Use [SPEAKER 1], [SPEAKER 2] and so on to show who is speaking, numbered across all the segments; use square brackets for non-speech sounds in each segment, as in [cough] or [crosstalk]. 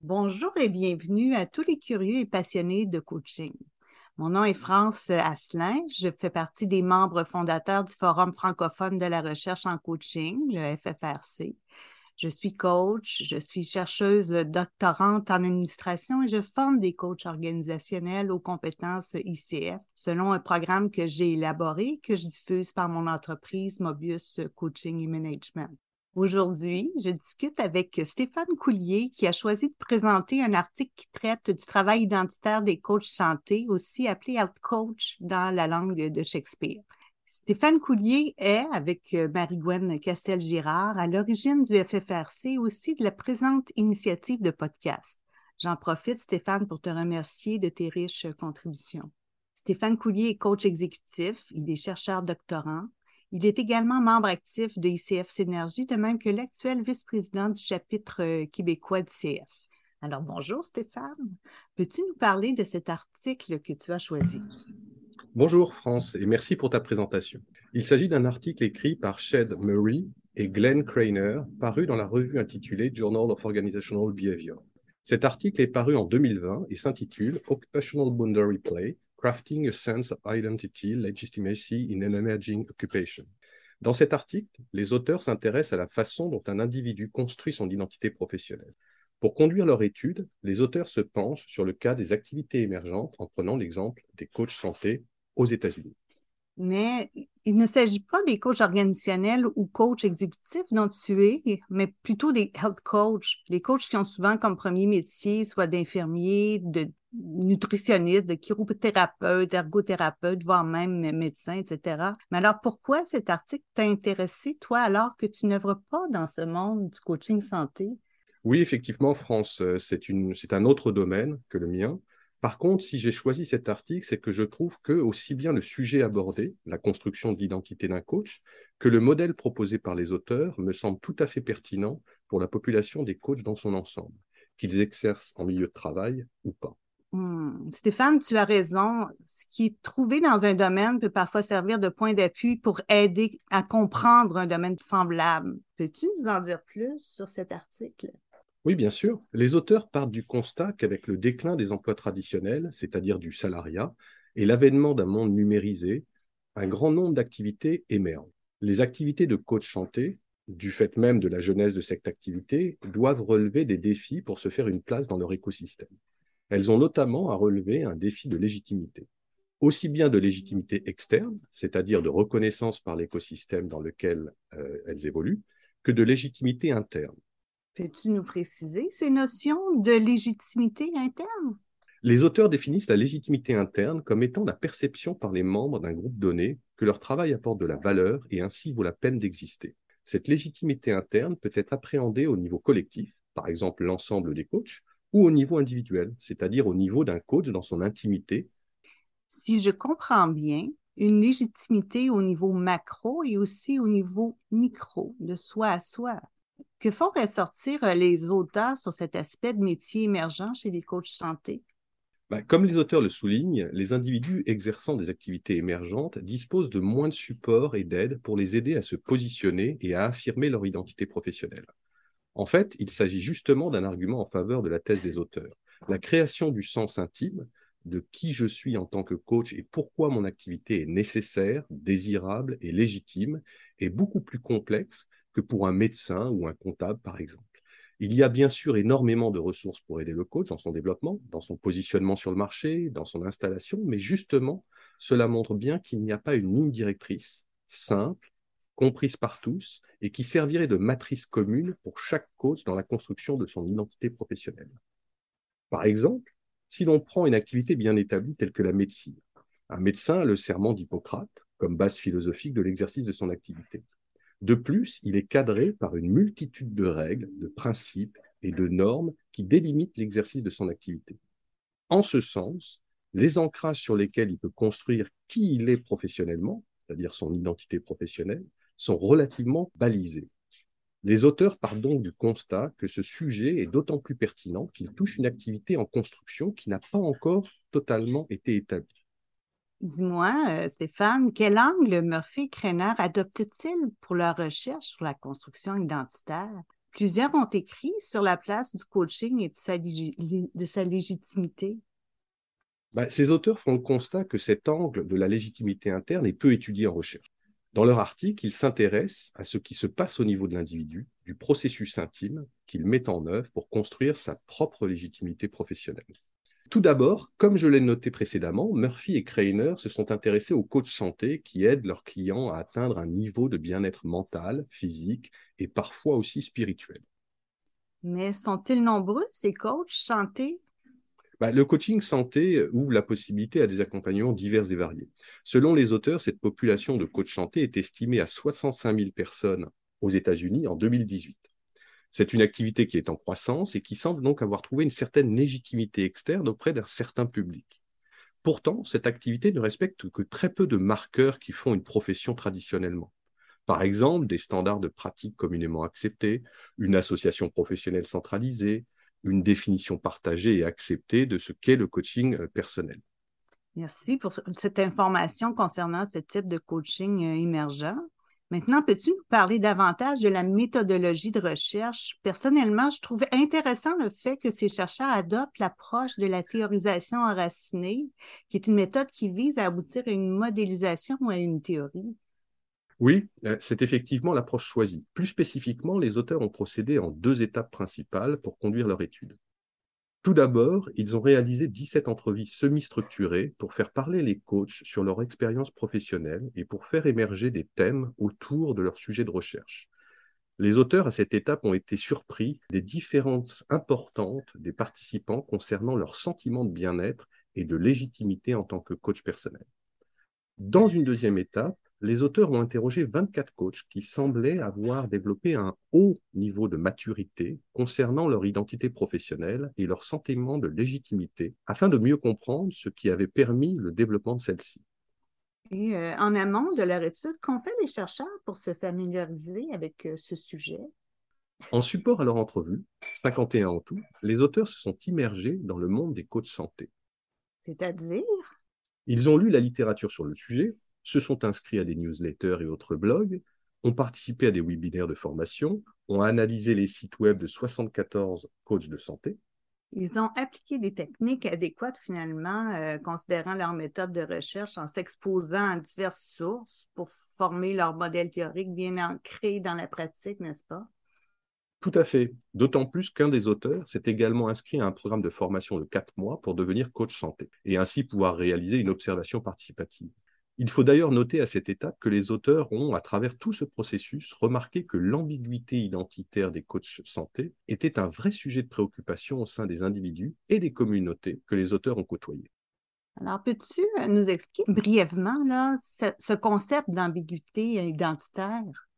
[SPEAKER 1] Bonjour et bienvenue à tous les curieux et passionnés de coaching. Mon nom est France Asselin. Je fais partie des membres fondateurs du Forum francophone de la recherche en coaching, le FFRC. Je suis coach, je suis chercheuse doctorante en administration et je forme des coachs organisationnels aux compétences ICF selon un programme que j'ai élaboré que je diffuse par mon entreprise Mobius Coaching et Management. Aujourd'hui, je discute avec Stéphane Coulier qui a choisi de présenter un article qui traite du travail identitaire des coachs santé, aussi appelé health coach dans la langue de Shakespeare. Stéphane Coulier est, avec euh, Marie-Gwen Castel-Girard, à l'origine du FFRC aussi de la présente initiative de podcast. J'en profite, Stéphane, pour te remercier de tes riches contributions. Stéphane Coulier est coach exécutif, il est chercheur doctorant, il est également membre actif de ICF Synergie, de même que l'actuel vice-président du chapitre euh, québécois d'ICF. Alors bonjour Stéphane, peux-tu nous parler de cet article que tu as choisi?
[SPEAKER 2] Bonjour France et merci pour ta présentation. Il s'agit d'un article écrit par Shed Murray et Glenn Craner, paru dans la revue intitulée Journal of Organizational Behavior. Cet article est paru en 2020 et s'intitule Occupational Boundary Play, Crafting a Sense of Identity, Legitimacy in an Emerging Occupation. Dans cet article, les auteurs s'intéressent à la façon dont un individu construit son identité professionnelle. Pour conduire leur étude, les auteurs se penchent sur le cas des activités émergentes en prenant l'exemple des coachs santé aux États-Unis
[SPEAKER 1] mais il ne s'agit pas des coachs organisationnels ou coachs exécutifs dont tu es, mais plutôt des health coachs, les coachs qui ont souvent comme premier métier soit d'infirmiers, de nutritionnistes, de chiropothérapeutes, ergothérapeutes, voire même médecins, etc. Mais alors pourquoi cet article t'a intéressé, toi, alors que tu n'œuvres pas dans ce monde du coaching santé?
[SPEAKER 2] Oui, effectivement, France, euh, c'est un autre domaine que le mien. Par contre, si j'ai choisi cet article, c'est que je trouve que aussi bien le sujet abordé, la construction de l'identité d'un coach, que le modèle proposé par les auteurs me semble tout à fait pertinent pour la population des coachs dans son ensemble, qu'ils exercent en milieu de travail ou pas.
[SPEAKER 1] Hmm. Stéphane, tu as raison. Ce qui est trouvé dans un domaine peut parfois servir de point d'appui pour aider à comprendre un domaine semblable. Peux-tu nous en dire plus sur cet article?
[SPEAKER 2] Oui, bien sûr. Les auteurs partent du constat qu'avec le déclin des emplois traditionnels, c'est-à-dire du salariat, et l'avènement d'un monde numérisé, un grand nombre d'activités émergent. Les activités de coach santé, du fait même de la jeunesse de cette activité, doivent relever des défis pour se faire une place dans leur écosystème. Elles ont notamment à relever un défi de légitimité. Aussi bien de légitimité externe, c'est-à-dire de reconnaissance par l'écosystème dans lequel euh, elles évoluent, que de légitimité interne,
[SPEAKER 1] Peux-tu nous préciser ces notions de légitimité interne?
[SPEAKER 2] Les auteurs définissent la légitimité interne comme étant la perception par les membres d'un groupe donné que leur travail apporte de la valeur et ainsi vaut la peine d'exister. Cette légitimité interne peut être appréhendée au niveau collectif, par exemple l'ensemble des coachs, ou au niveau individuel, c'est-à-dire au niveau d'un coach dans son intimité.
[SPEAKER 1] Si je comprends bien, une légitimité au niveau macro et aussi au niveau micro, de soi à soi. Que font ressortir euh, les auteurs sur cet aspect de métier émergent chez les coachs santé?
[SPEAKER 2] Ben, comme les auteurs le soulignent, les individus exerçant des activités émergentes disposent de moins de support et d'aide pour les aider à se positionner et à affirmer leur identité professionnelle. En fait, il s'agit justement d'un argument en faveur de la thèse des auteurs. La création du sens intime, de qui je suis en tant que coach et pourquoi mon activité est nécessaire, désirable et légitime, est beaucoup plus complexe que pour un médecin ou un comptable, par exemple. Il y a bien sûr énormément de ressources pour aider le coach dans son développement, dans son positionnement sur le marché, dans son installation, mais justement, cela montre bien qu'il n'y a pas une ligne directrice simple, comprise par tous, et qui servirait de matrice commune pour chaque coach dans la construction de son identité professionnelle. Par exemple, si l'on prend une activité bien établie telle que la médecine, un médecin a le serment d'Hippocrate comme base philosophique de l'exercice de son activité. De plus, il est cadré par une multitude de règles, de principes et de normes qui délimitent l'exercice de son activité. En ce sens, les ancrages sur lesquels il peut construire qui il est professionnellement, c'est-à-dire son identité professionnelle, sont relativement balisés. Les auteurs partent donc du constat que ce sujet est d'autant plus pertinent qu'il touche une activité en construction qui n'a pas encore totalement été établie.
[SPEAKER 1] Dis-moi, euh, Stéphane, quel angle Murphy et Krenner adoptent-ils pour leur recherche sur la construction identitaire? Plusieurs ont écrit sur la place du coaching et de sa, légitimité.
[SPEAKER 2] Ben, ces auteurs font le constat que cet angle de la légitimité interne est peu étudié en recherche. Dans leur article, ils s'intéressent à ce qui se passe au niveau de l'individu, du processus intime qu'il met en œuvre pour construire sa propre légitimité professionnelle. Tout d'abord, comme je l'ai noté précédemment, Murphy et Kreiner se sont intéressés aux coachs santé qui aident leurs clients à atteindre un niveau de bien-être mental, physique et parfois aussi spirituel.
[SPEAKER 1] Mais sont-ils nombreux, ces coachs santé
[SPEAKER 2] bah, le coaching santé ouvre la possibilité à des accompagnements divers et variés. Selon les auteurs, cette population de coachs santé est estimée à 65 000 personnes aux États-Unis en 2018. C'est une activité qui est en croissance et qui semble donc avoir trouvé une certaine légitimité externe auprès d'un certain public. Pourtant, cette activité ne respecte que très peu de marqueurs qui font une profession traditionnellement. Par exemple, des standards de pratique communément acceptés, une association professionnelle centralisée, une définition partagée et acceptée de ce qu'est le coaching euh, personnel.
[SPEAKER 1] Merci pour cette information concernant ce type de coaching euh, émergent. Maintenant, peux-tu nous parler davantage de la méthodologie de recherche? Personnellement, je trouve intéressant le fait que ces chercheurs adoptent l'approche de la théorisation enracinée, qui est une méthode qui vise à aboutir à une modélisation ou à une théorie.
[SPEAKER 2] Oui, euh, c'est effectivement l'approche choisie. Plus spécifiquement, les auteurs ont procédé en deux étapes principales pour conduire leur étude. Tout d'abord, ils ont réalisé 17 entrevues semi-structurées pour faire parler les coachs sur leur expérience professionnelle et pour faire émerger des thèmes autour de leur sujet de recherche. Les auteurs à cette étape ont été surpris des différences importantes des participants concernant leur sentiment de bien-être et de légitimité en tant que coach personnel. Dans une deuxième étape, les auteurs ont interrogé 24 coachs qui semblaient avoir développé un haut niveau de maturité concernant leur identité professionnelle et leur sentiment de légitimité, afin de mieux comprendre ce qui avait permis le développement de celle-ci.
[SPEAKER 1] Et euh, en amont de leur étude, qu'ont fait les chercheurs pour se familiariser avec euh, ce sujet?
[SPEAKER 2] En support à leur entrevue, 51 en tout, les auteurs se sont immergés dans le monde des coachs santé.
[SPEAKER 1] C'est-à-dire?
[SPEAKER 2] Ils ont lu la littérature sur le sujet, se sont inscrits à des newsletters et autres blogs, ont participé à des webinaires de formation, ont analysé les sites web de 74 coachs de santé.
[SPEAKER 1] Ils ont appliqué des techniques adéquates finalement, euh, considérant leur méthode de recherche en s'exposant à diverses sources pour former leur modèle théorique bien ancré dans la pratique, n'est-ce pas?
[SPEAKER 2] Tout à fait. D'autant plus qu'un des auteurs s'est également inscrit à un programme de formation de quatre mois pour devenir coach santé et ainsi pouvoir réaliser une observation participative. Il faut d'ailleurs noter à cette étape que les auteurs ont, à travers tout ce processus, remarqué que l'ambiguïté identitaire des coachs santé était un vrai sujet de préoccupation au sein des individus et des communautés que les auteurs ont côtoyés.
[SPEAKER 1] Alors, peux-tu euh, nous expliquer brièvement là, ce, concept d'ambiguïté identitaire?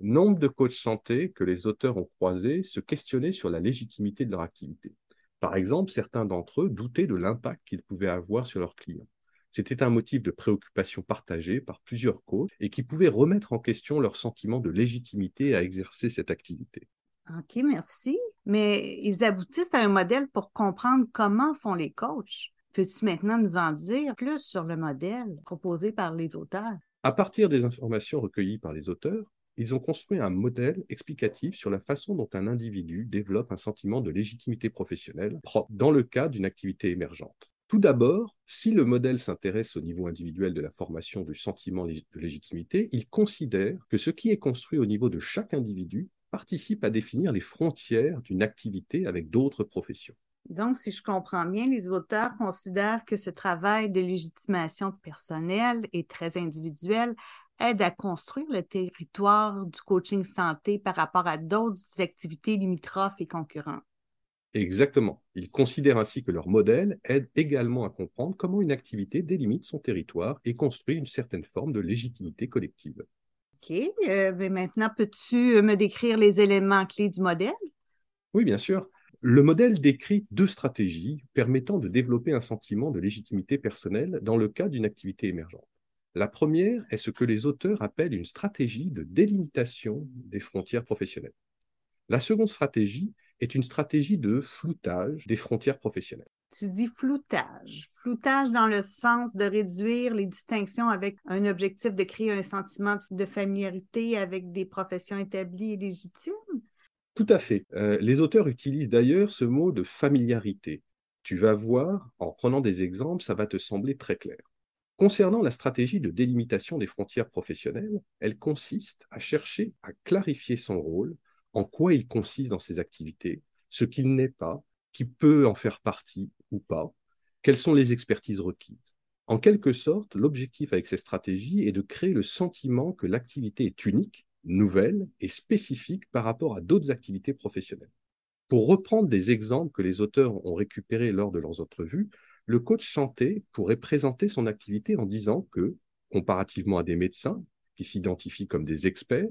[SPEAKER 2] Nombre de coachs santé que les auteurs ont croisés se questionnaient sur la légitimité de leur activité. Par exemple, certains d'entre eux doutaient de l'impact qu'ils pouvaient avoir sur leurs clients. C'était un motif de préoccupation partagé par plusieurs coachs et qui pouvait remettre en question leur sentiment de légitimité à exercer cette activité.
[SPEAKER 1] OK, merci. Mais ils aboutissent à un modèle pour comprendre comment font les coachs. Peux-tu maintenant nous en dire plus sur le modèle proposé par les auteurs?
[SPEAKER 2] À partir des informations recueillies par les auteurs, ils ont construit un modèle explicatif sur la façon dont un individu développe un sentiment de légitimité professionnelle propre dans le cas d'une activité émergente. Tout d'abord, si le modèle s'intéresse au niveau individuel de la formation du sentiment de légitimité, il considère que ce qui est construit au niveau de chaque individu participe à définir les frontières d'une activité avec d'autres professions.
[SPEAKER 1] Donc, si je comprends bien, les auteurs considèrent que ce travail de légitimation personnelle et très individuel aide à construire le territoire du coaching santé par rapport à d'autres activités limitrophes et concurrentes.
[SPEAKER 2] Exactement. Ils considèrent ainsi que leur modèle aide également à comprendre comment une activité délimite son territoire et construit une certaine forme de légitimité collective.
[SPEAKER 1] OK. Euh, mais maintenant, peux-tu me décrire les éléments clés du modèle?
[SPEAKER 2] Oui, bien sûr. Le modèle décrit deux stratégies permettant de développer un sentiment de légitimité personnelle dans le cas d'une activité émergente. La première est ce que les auteurs appellent une stratégie de délimitation des frontières professionnelles. La seconde stratégie est une stratégie de floutage des frontières professionnelles.
[SPEAKER 1] Tu dis floutage. Floutage dans le sens de réduire les distinctions avec un objectif de créer un sentiment de familiarité avec des professions établies et légitimes?
[SPEAKER 2] Tout à fait. Euh, les auteurs utilisent d'ailleurs ce mot de familiarité. Tu vas voir, en prenant des exemples, ça va te sembler très clair. Concernant la stratégie de délimitation des frontières professionnelles, elle consiste à chercher à clarifier son rôle, en quoi il consiste dans ses activités, ce qu'il n'est pas, qui peut en faire partie ou pas, quelles sont les expertises requises. En quelque sorte, l'objectif avec cette stratégie est de créer le sentiment que l'activité est unique, nouvelle et spécifique par rapport à d'autres activités professionnelles. Pour reprendre des exemples que les auteurs ont récupérés lors de leurs entrevues, le coach santé pourrait présenter son activité en disant que, comparativement à des médecins qui s'identifient comme des experts,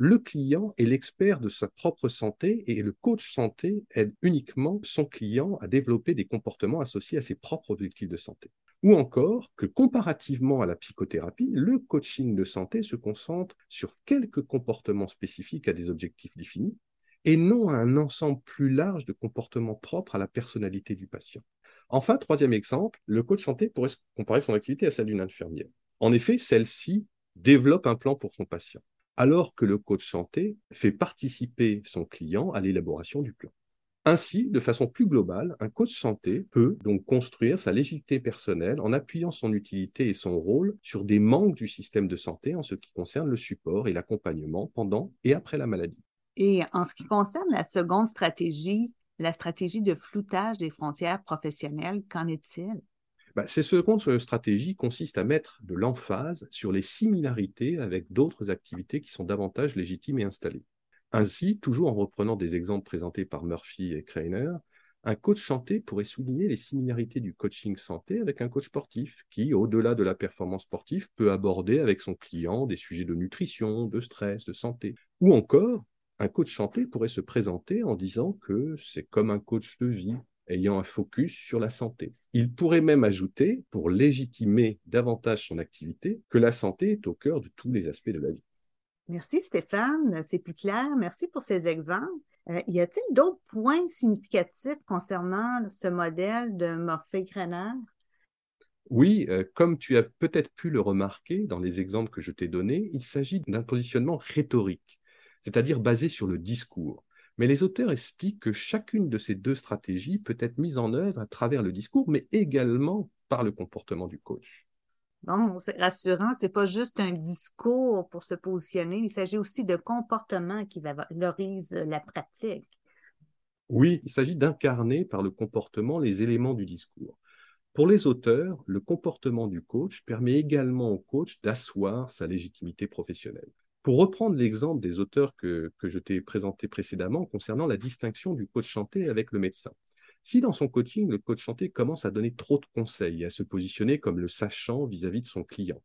[SPEAKER 2] le client est l'expert de sa propre santé et le coach santé aide uniquement son client à développer des comportements associés à ses propres objectifs de santé. Ou encore que comparativement à la psychothérapie, le coaching de santé se concentre sur quelques comportements spécifiques à des objectifs définis et non à un ensemble plus large de comportements propres à la personnalité du patient. Enfin, troisième exemple, le coach santé pourrait comparer son activité à celle d'une infirmière. En effet, celle-ci développe un plan pour son patient alors que le coach santé fait participer son client à l'élaboration du plan. Ainsi, de façon plus globale, un coach santé peut donc construire sa légitimité personnelle en appuyant son utilité et son rôle sur des manques du système de santé en ce qui concerne le support et l'accompagnement pendant et après la maladie.
[SPEAKER 1] Et en ce qui concerne la seconde stratégie, la stratégie de floutage des frontières professionnelles, qu'en est-il?
[SPEAKER 2] Bah, Ces secondes stratégies consistent à mettre de l'emphase sur les similarités avec d'autres activités qui sont davantage légitimes et installées. Ainsi, toujours en reprenant des exemples présentés par Murphy et Kreiner, un coach santé pourrait souligner les similarités du coaching santé avec un coach sportif qui, au-delà de la performance sportive, peut aborder avec son client des sujets de nutrition, de stress, de santé. Ou encore, un coach santé pourrait se présenter en disant que c'est comme un coach de vie ayant un focus sur la santé. Il pourrait même ajouter, pour légitimer davantage son activité, que la santé est au cœur de tous les aspects de la vie.
[SPEAKER 1] Merci Stéphane, c'est plus clair. Merci pour ces exemples. Euh, y a-t-il d'autres points significatifs concernant ce modèle de Morphée-Grener?
[SPEAKER 2] Oui, euh, comme tu as peut-être pu le remarquer dans les exemples que je t'ai donnés, il s'agit d'un positionnement rhétorique, c'est-à-dire basé sur le discours. Mais les auteurs expliquent que chacune de ces deux stratégies peut être mise en œuvre à travers le discours, mais également par le comportement du coach.
[SPEAKER 1] Bon, c'est rassurant, c'est pas juste un discours pour se positionner, il s'agit aussi de comportement qui valorise la pratique.
[SPEAKER 2] Oui, il s'agit d'incarner par le comportement les éléments du discours. Pour les auteurs, le comportement du coach permet également au coach d'asseoir sa légitimité professionnelle. Pour reprendre l'exemple des auteurs que, je t'ai présenté précédemment concernant la distinction du coach chanté avec le médecin. Si dans son coaching, le coach chanté commence à donner trop de conseils et à se positionner comme le sachant vis-à-vis -vis de son client,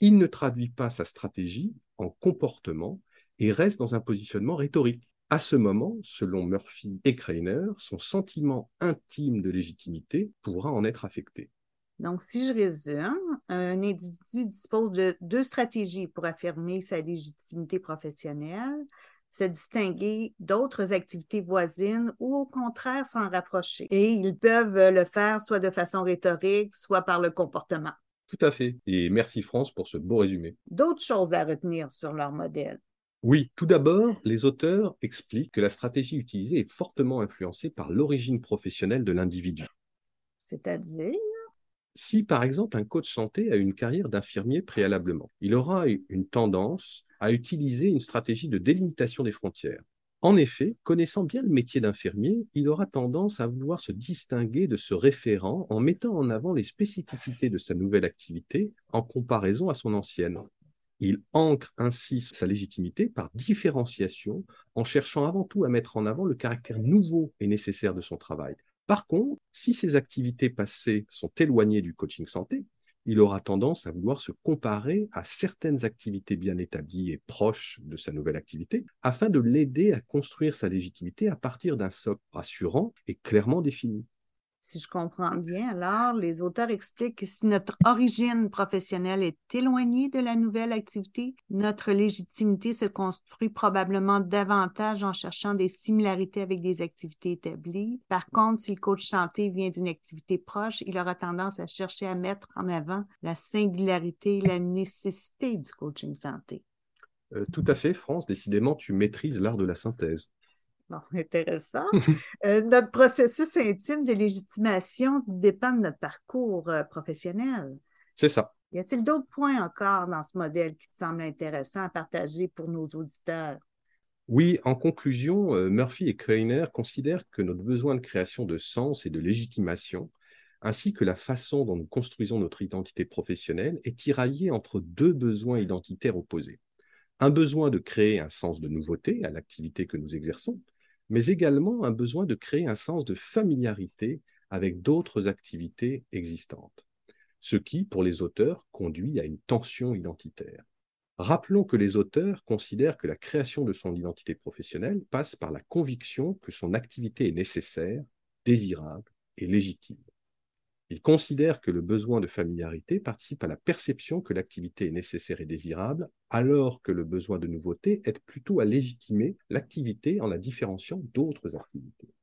[SPEAKER 2] il ne traduit pas sa stratégie en comportement et reste dans un positionnement rhétorique. À ce moment, selon Murphy et Kreiner, son sentiment intime de légitimité pourra en être affecté.
[SPEAKER 1] Donc, si je résume, un individu dispose de deux stratégies pour affirmer sa légitimité professionnelle, se distinguer d'autres activités voisines ou au contraire s'en rapprocher. Et ils peuvent le faire soit de façon rhétorique, soit par le comportement.
[SPEAKER 2] Tout à fait. Et merci France pour ce beau résumé.
[SPEAKER 1] D'autres choses à retenir sur leur modèle?
[SPEAKER 2] Oui, tout d'abord, les auteurs expliquent que la stratégie utilisée est fortement influencée par l'origine professionnelle de l'individu.
[SPEAKER 1] C'est-à-dire?
[SPEAKER 2] Si par exemple un coach santé a une carrière d'infirmier préalablement, il aura une tendance à utiliser une stratégie de délimitation des frontières. En effet, connaissant bien le métier d'infirmier, il aura tendance à vouloir se distinguer de ce référent en mettant en avant les spécificités de sa nouvelle activité en comparaison à son ancienne. Il ancre ainsi sa légitimité par différenciation en cherchant avant tout à mettre en avant le caractère nouveau et nécessaire de son travail, par contre, si ses activités passées sont éloignées du coaching santé, il aura tendance à vouloir se comparer à certaines activités bien établies et proches de sa nouvelle activité, afin de l'aider à construire sa légitimité à partir d'un socle rassurant et clairement défini.
[SPEAKER 1] Si je comprends bien, alors, les auteurs expliquent que si notre origine professionnelle est éloignée de la nouvelle activité, notre légitimité se construit probablement davantage en cherchant des similarités avec des activités établies. Par contre, si le coach santé vient d'une activité proche, il aura tendance à chercher à mettre en avant la singularité et la nécessité du coaching santé.
[SPEAKER 2] Euh, tout à fait, France. Décidément, tu maîtrises l'art de la synthèse.
[SPEAKER 1] Bon, [laughs] intéressant. Euh, notre processus intime de légitimation dépend de notre parcours euh, professionnel.
[SPEAKER 2] C'est ça.
[SPEAKER 1] Y a-t-il d'autres points encore dans ce modèle qui te semblent intéressants à partager pour nos auditeurs?
[SPEAKER 2] Oui, en conclusion, euh, Murphy et Kreiner considèrent que notre besoin de création de sens et de légitimation, ainsi que la façon dont nous construisons notre identité professionnelle, est tiraillé entre deux besoins identitaires opposés. Un besoin de créer un sens de nouveauté à l'activité que nous exerçons, mais également un besoin de créer un sens de familiarité avec d'autres activités existantes, ce qui, pour les auteurs, conduit à une tension identitaire. Rappelons que les auteurs considèrent que la création de son identité professionnelle passe par la conviction que son activité est nécessaire, désirable et légitime. Ils considèrent que le besoin de familiarité participe à la perception que l'activité est nécessaire et désirable, alors que le besoin de nouveauté aide plutôt à légitimer l'activité en la différenciant d'autres activités.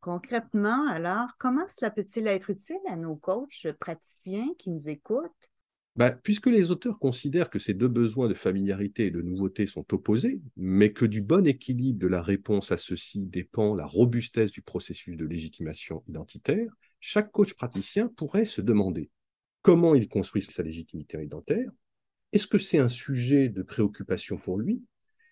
[SPEAKER 1] Concrètement, alors, comment cela peut-il être utile à nos coachs praticiens qui nous écoutent?
[SPEAKER 2] Ben, puisque les auteurs considèrent que ces deux besoins de familiarité et de nouveauté sont opposés, mais que du bon équilibre de la réponse à ceux-ci dépend la robustesse du processus de légitimation identitaire, chaque coach praticien pourrait se demander comment il construit sa légitimité identitaire, est-ce que c'est un sujet de préoccupation pour lui,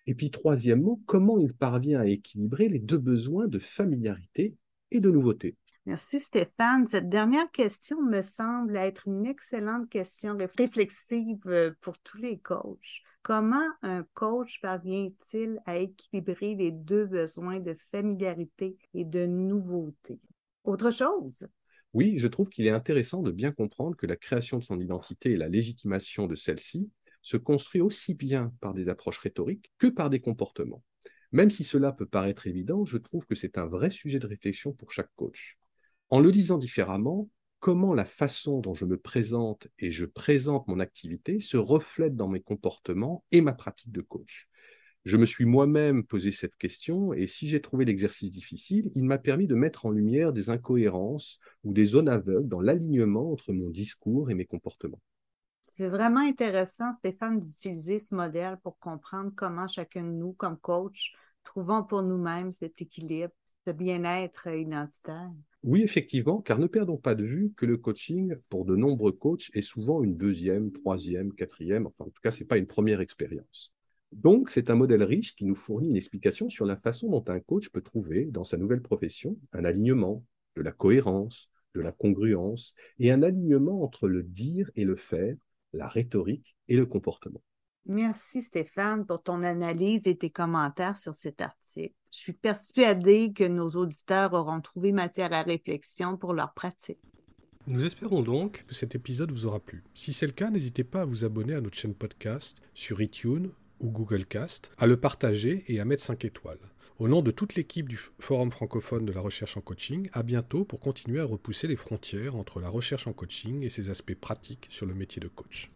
[SPEAKER 2] et puis troisièmement, comment il parvient à équilibrer les deux besoins de familiarité et de nouveauté.
[SPEAKER 1] Merci Stéphane. Cette dernière question me semble être une excellente question réflexive euh, pour tous les coachs. Comment un coach parvient-il à équilibrer les deux besoins de familiarité et de nouveauté? Autre chose,
[SPEAKER 2] oui, je trouve qu'il est intéressant de bien comprendre que la création de son identité et la légitimation de celle-ci se construit aussi bien par des approches rhétoriques que par des comportements. Même si cela peut paraître évident, je trouve que c'est un vrai sujet de réflexion pour chaque coach. En le disant différemment, comment la façon dont je me présente et je présente mon activité se reflète dans mes comportements et ma pratique de coach? Je me suis moi-même posé cette question et si j'ai trouvé l'exercice difficile, il m'a permis de mettre en lumière des incohérences ou des zones aveugles dans l'alignement entre mon discours et mes comportements.
[SPEAKER 1] C'est vraiment intéressant, Stéphane, d'utiliser ce modèle pour comprendre comment chacun de nous, comme coach, trouvons pour nous-mêmes cet équilibre, ce bien-être identitaire.
[SPEAKER 2] Oui, effectivement, car ne perdons pas de vue que le coaching, pour de nombreux coachs, est souvent une deuxième, troisième, quatrième, enfin en tout cas, ce n'est pas une première expérience. Donc, c'est un modèle riche qui nous fournit une explication sur la façon dont un coach peut trouver, dans sa nouvelle profession, un alignement, de la cohérence, de la congruence, et un alignement entre le dire et le faire, la rhétorique et le comportement.
[SPEAKER 1] Merci Stéphane pour ton analyse et tes commentaires sur cet article. Je suis persuadée que nos auditeurs auront trouvé matière à réflexion pour leur pratique.
[SPEAKER 3] Nous espérons donc que cet épisode vous aura plu. Si c'est le cas, n'hésitez pas à vous abonner à notre chaîne podcast sur iTunes ou Google Cast, à le partager et à mettre 5 étoiles. Au nom de toute l'équipe du Forum francophone de la recherche en coaching, à bientôt pour continuer à repousser les frontières entre la recherche en coaching et ses aspects pratiques sur le métier de coach.